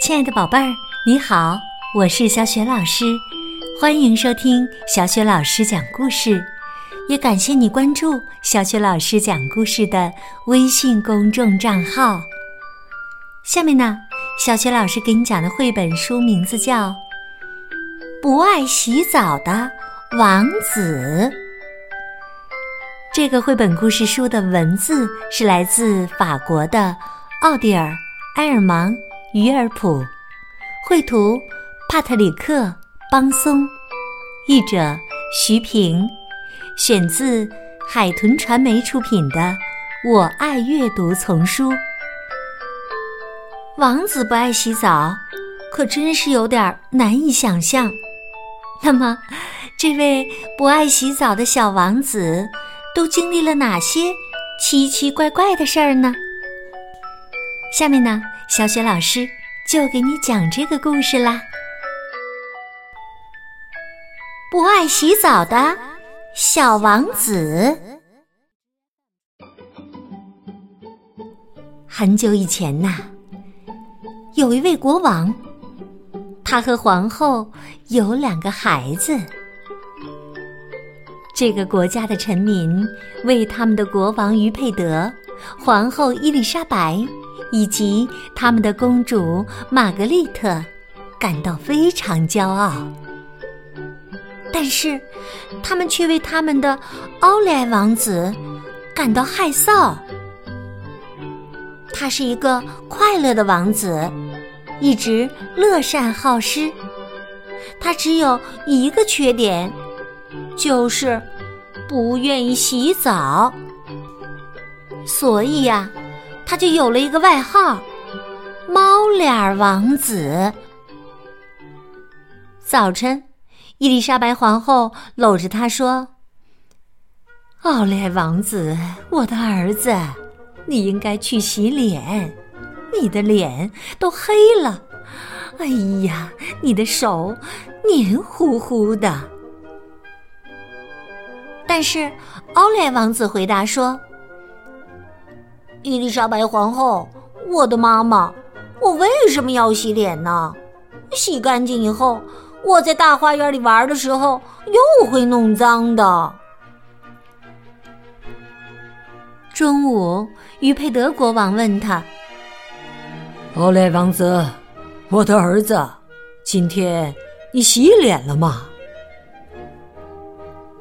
亲爱的宝贝儿，你好，我是小雪老师，欢迎收听小雪老师讲故事，也感谢你关注小雪老师讲故事的微信公众账号。下面呢，小雪老师给你讲的绘本书名字叫《不爱洗澡的王子》。这个绘本故事书的文字是来自法国的奥蒂尔·埃尔芒·于尔普，绘图帕特里克·邦松，译者徐平，选自海豚传媒出品的《我爱阅读》丛书。王子不爱洗澡，可真是有点难以想象。那么，这位不爱洗澡的小王子。都经历了哪些奇奇怪怪的事儿呢？下面呢，小雪老师就给你讲这个故事啦。不爱洗澡的小王子。很久以前呐，有一位国王，他和皇后有两个孩子。这个国家的臣民为他们的国王于佩德、皇后伊丽莎白以及他们的公主玛格丽特感到非常骄傲，但是他们却为他们的奥莱王子感到害臊。他是一个快乐的王子，一直乐善好施。他只有一个缺点。就是不愿意洗澡，所以呀，他就有了一个外号——猫脸王子。早晨，伊丽莎白皇后搂着他说：“奥莱王子，我的儿子，你应该去洗脸，你的脸都黑了。哎呀，你的手黏糊糊的。”但是，奥莱王子回答说：“伊丽莎白皇后，我的妈妈，我为什么要洗脸呢？洗干净以后，我在大花园里玩的时候又会弄脏的。”中午，于佩德国王问他：“奥莱王子，我的儿子，今天你洗脸了吗？”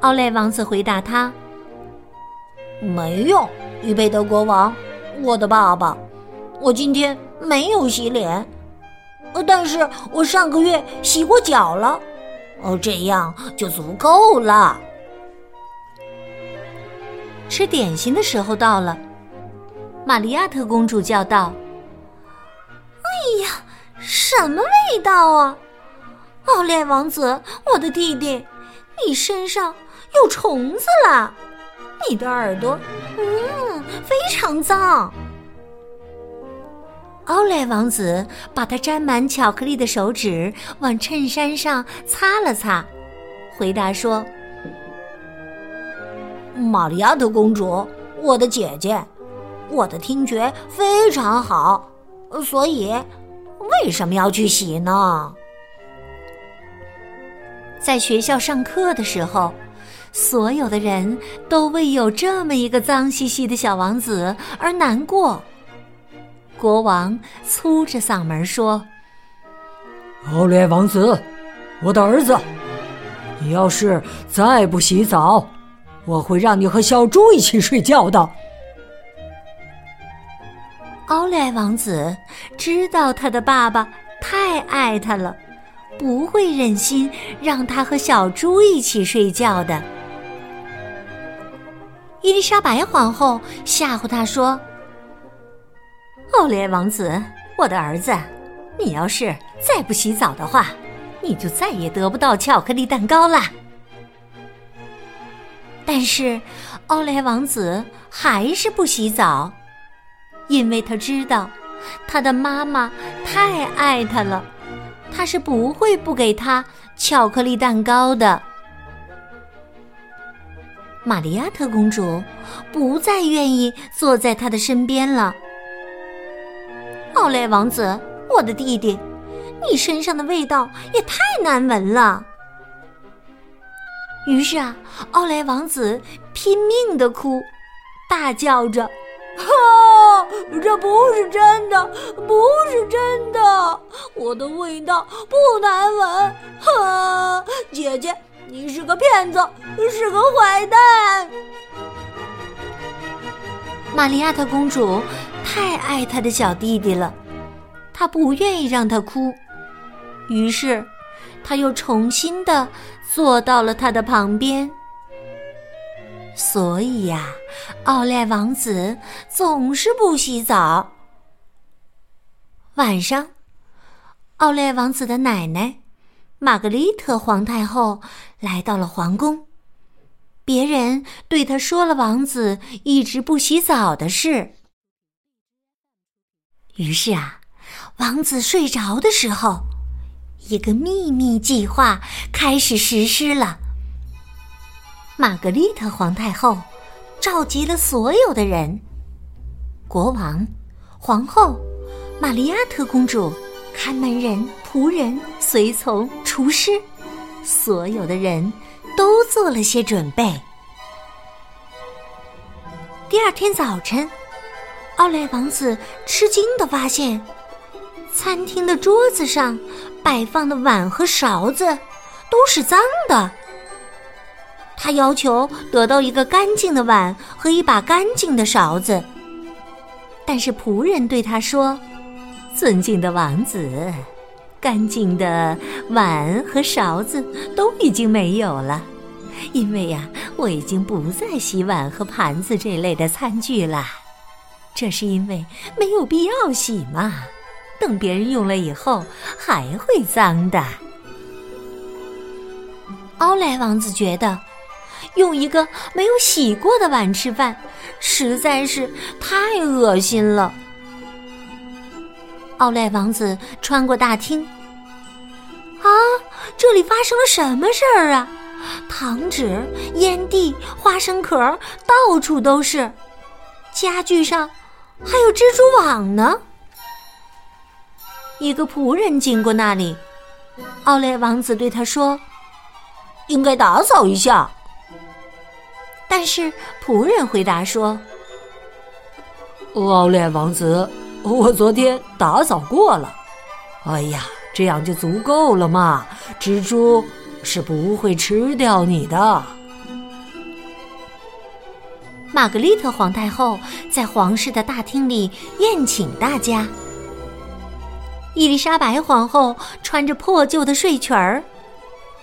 奥莱王子回答他：“没用，于佩德国王，我的爸爸，我今天没有洗脸，呃但是我上个月洗过脚了，哦，这样就足够了。”吃点心的时候到了，玛利亚特公主叫道：“哎呀，什么味道啊！奥莱王子，我的弟弟，你身上……”有虫子了，你的耳朵，嗯，非常脏。奥莱王子把他沾满巧克力的手指往衬衫上擦了擦，回答说：“玛利亚特公主，我的姐姐，我的听觉非常好，所以为什么要去洗呢？”在学校上课的时候。所有的人都为有这么一个脏兮兮的小王子而难过。国王粗着嗓门说：“奥莱王子，我的儿子，你要是再不洗澡，我会让你和小猪一起睡觉的。”奥莱王子知道他的爸爸太爱他了，不会忍心让他和小猪一起睡觉的。伊丽莎白皇后吓唬他说：“奥莱王子，我的儿子，你要是再不洗澡的话，你就再也得不到巧克力蛋糕了。”但是，奥莱王子还是不洗澡，因为他知道他的妈妈太爱他了，他是不会不给他巧克力蛋糕的。玛利亚特公主不再愿意坐在他的身边了。奥莱王子，我的弟弟，你身上的味道也太难闻了。于是啊，奥莱王子拼命的哭，大叫着：“哈，这不是真的，不是真的！我的味道不难闻！哈，姐姐，你是个骗子，是个坏蛋！”玛利亚特公主太爱她的小弟弟了，她不愿意让他哭，于是，她又重新的坐到了他的旁边。所以呀，奥莱王子总是不洗澡。晚上，奥莱王子的奶奶玛格丽特皇太后来到了皇宫。别人对他说了王子一直不洗澡的事。于是啊，王子睡着的时候，一个秘密计划开始实施了。玛格丽特皇太后召集了所有的人：国王、皇后、玛利亚特公主、看门人、仆人、随从、厨师，所有的人。都做了些准备。第二天早晨，奥莱王子吃惊的发现，餐厅的桌子上摆放的碗和勺子都是脏的。他要求得到一个干净的碗和一把干净的勺子，但是仆人对他说：“尊敬的王子。”干净的碗和勺子都已经没有了，因为呀，我已经不再洗碗和盘子这类的餐具了。这是因为没有必要洗嘛，等别人用了以后还会脏的。奥莱王子觉得，用一个没有洗过的碗吃饭实在是太恶心了。奥莱王子穿过大厅，啊，这里发生了什么事儿啊？糖纸、烟蒂、花生壳到处都是，家具上还有蜘蛛网呢。一个仆人经过那里，奥莱王子对他说：“应该打扫一下。”但是仆人回答说：“奥莱王子。”我昨天打扫过了，哎呀，这样就足够了嘛！蜘蛛是不会吃掉你的。玛格丽特皇太后在皇室的大厅里宴请大家。伊丽莎白皇后穿着破旧的睡裙儿，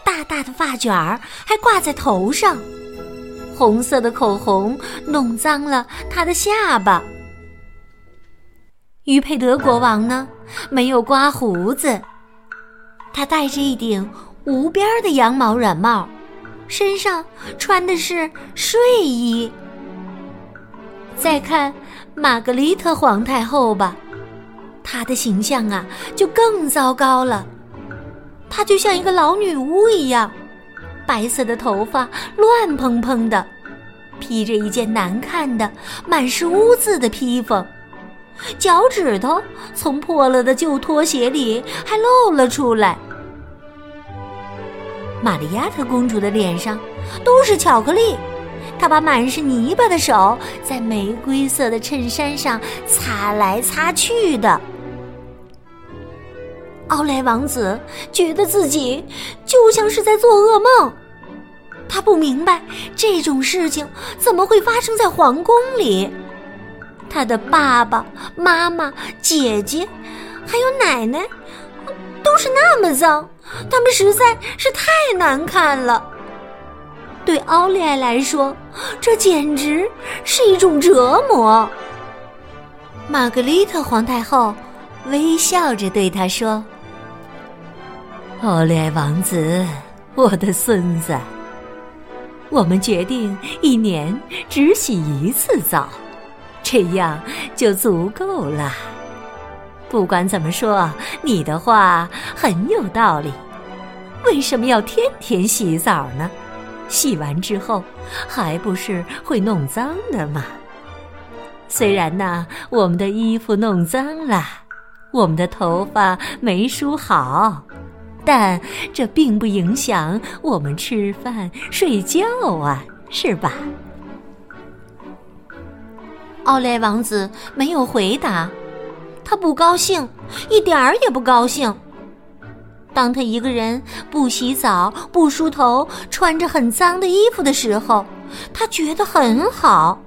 大大的发卷儿还挂在头上，红色的口红弄脏了她的下巴。于佩德国王呢，没有刮胡子，他戴着一顶无边的羊毛软帽，身上穿的是睡衣。再看玛格丽特皇太后吧，她的形象啊就更糟糕了，她就像一个老女巫一样，白色的头发乱蓬蓬的，披着一件难看的、满是污渍的披风。脚趾头从破了的旧拖鞋里还露了出来。玛利亚特公主的脸上都是巧克力，她把满是泥巴的手在玫瑰色的衬衫上擦来擦去的。奥莱王子觉得自己就像是在做噩梦，他不明白这种事情怎么会发生在皇宫里。他的爸爸妈妈、姐姐，还有奶奶，都是那么脏，他们实在是太难看了。对奥利艾来说，这简直是一种折磨。玛格丽特皇太后微笑着对他说：“奥利艾王子，我的孙子，我们决定一年只洗一次澡。”这样就足够了。不管怎么说，你的话很有道理。为什么要天天洗澡呢？洗完之后还不是会弄脏的吗？虽然呢，我们的衣服弄脏了，我们的头发没梳好，但这并不影响我们吃饭睡觉啊，是吧？”奥莱王子没有回答，他不高兴，一点儿也不高兴。当他一个人不洗澡、不梳头、穿着很脏的衣服的时候，他觉得很好。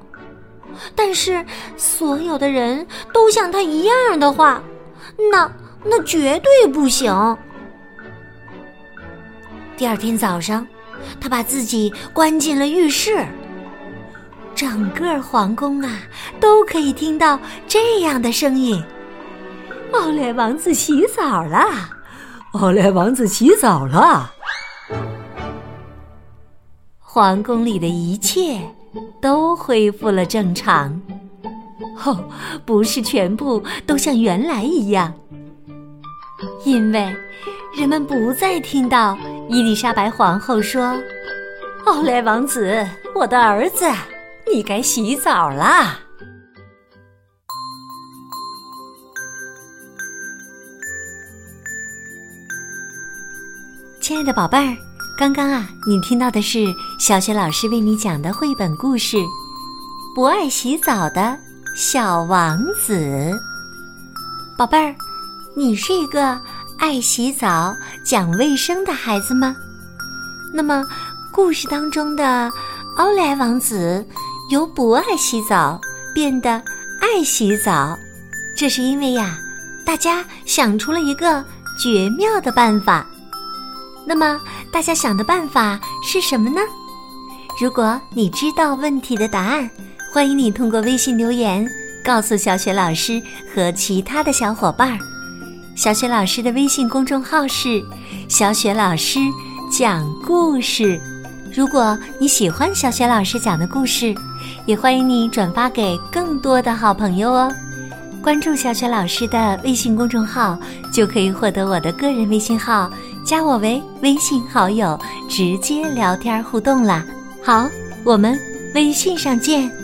但是，所有的人都像他一样的话，那那绝对不行。第二天早上，他把自己关进了浴室。整个皇宫啊，都可以听到这样的声音：“奥莱王子洗澡了。”奥莱王子洗澡了，皇宫里的一切都恢复了正常。哦，不是全部都像原来一样，因为人们不再听到伊丽莎白皇后说：“奥莱王子，我的儿子，你该洗澡啦。”亲爱的宝贝儿，刚刚啊，你听到的是小雪老师为你讲的绘本故事《不爱洗澡的小王子》。宝贝儿，你是一个爱洗澡、讲卫生的孩子吗？那么，故事当中的奥莱王子由不爱洗澡变得爱洗澡，这是因为呀，大家想出了一个绝妙的办法。那么，大家想的办法是什么呢？如果你知道问题的答案，欢迎你通过微信留言告诉小雪老师和其他的小伙伴儿。小雪老师的微信公众号是“小雪老师讲故事”。如果你喜欢小雪老师讲的故事，也欢迎你转发给更多的好朋友哦。关注小雪老师的微信公众号，就可以获得我的个人微信号。加我为微信好友，直接聊天互动啦！好，我们微信上见。